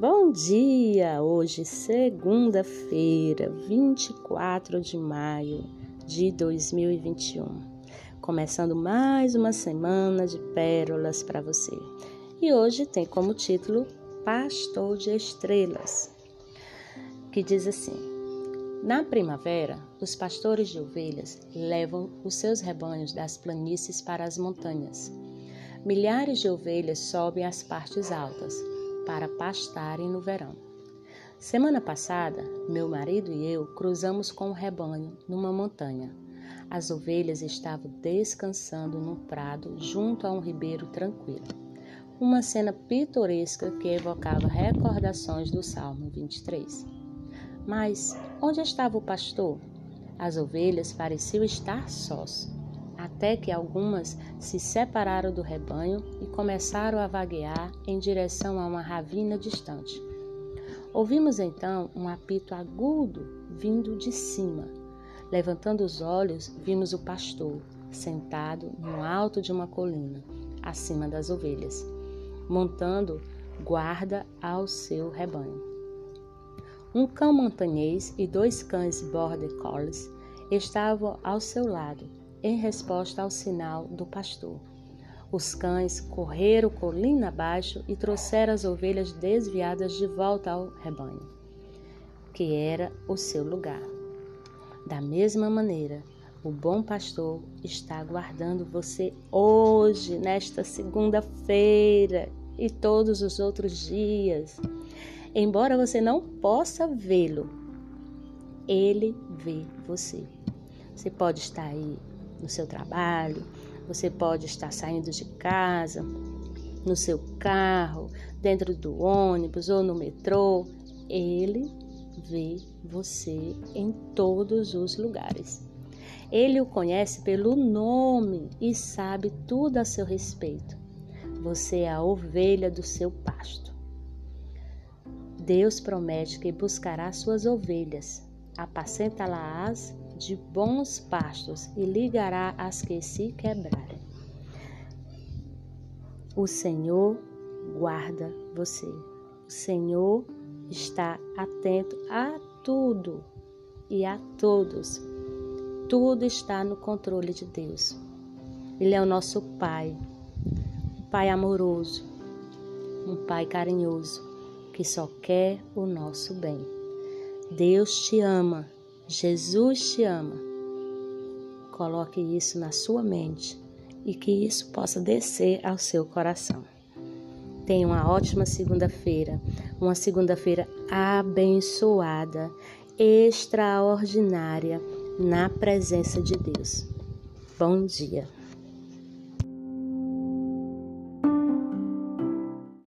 Bom dia! Hoje, segunda-feira, 24 de maio de 2021. Começando mais uma semana de pérolas para você. E hoje tem como título Pastor de Estrelas, que diz assim: Na primavera, os pastores de ovelhas levam os seus rebanhos das planícies para as montanhas. Milhares de ovelhas sobem às partes altas para pastarem no verão. Semana passada, meu marido e eu cruzamos com o rebanho numa montanha. As ovelhas estavam descansando num prado junto a um ribeiro tranquilo. Uma cena pitoresca que evocava recordações do Salmo 23. Mas onde estava o pastor? As ovelhas pareciam estar sós até que algumas se separaram do rebanho e começaram a vaguear em direção a uma ravina distante. Ouvimos então um apito agudo vindo de cima. Levantando os olhos, vimos o pastor sentado no alto de uma colina, acima das ovelhas, montando guarda ao seu rebanho. Um cão montanhês e dois cães border collies estavam ao seu lado, em resposta ao sinal do pastor. Os cães correram colina abaixo e trouxeram as ovelhas desviadas de volta ao rebanho, que era o seu lugar. Da mesma maneira, o bom pastor está aguardando você hoje, nesta segunda-feira e todos os outros dias. Embora você não possa vê-lo, ele vê você. Você pode estar aí no seu trabalho, você pode estar saindo de casa, no seu carro, dentro do ônibus ou no metrô. Ele vê você em todos os lugares. Ele o conhece pelo nome e sabe tudo a seu respeito. Você é a ovelha do seu pasto. Deus promete que buscará suas ovelhas, apacenta-las de bons pastos e ligará as que se quebrarem. O Senhor guarda você. O Senhor está atento a tudo e a todos. Tudo está no controle de Deus. Ele é o nosso Pai, um Pai amoroso, um Pai carinhoso que só quer o nosso bem. Deus te ama Jesus te ama. Coloque isso na sua mente e que isso possa descer ao seu coração. Tenha uma ótima segunda-feira, uma segunda-feira abençoada, extraordinária na presença de Deus. Bom dia.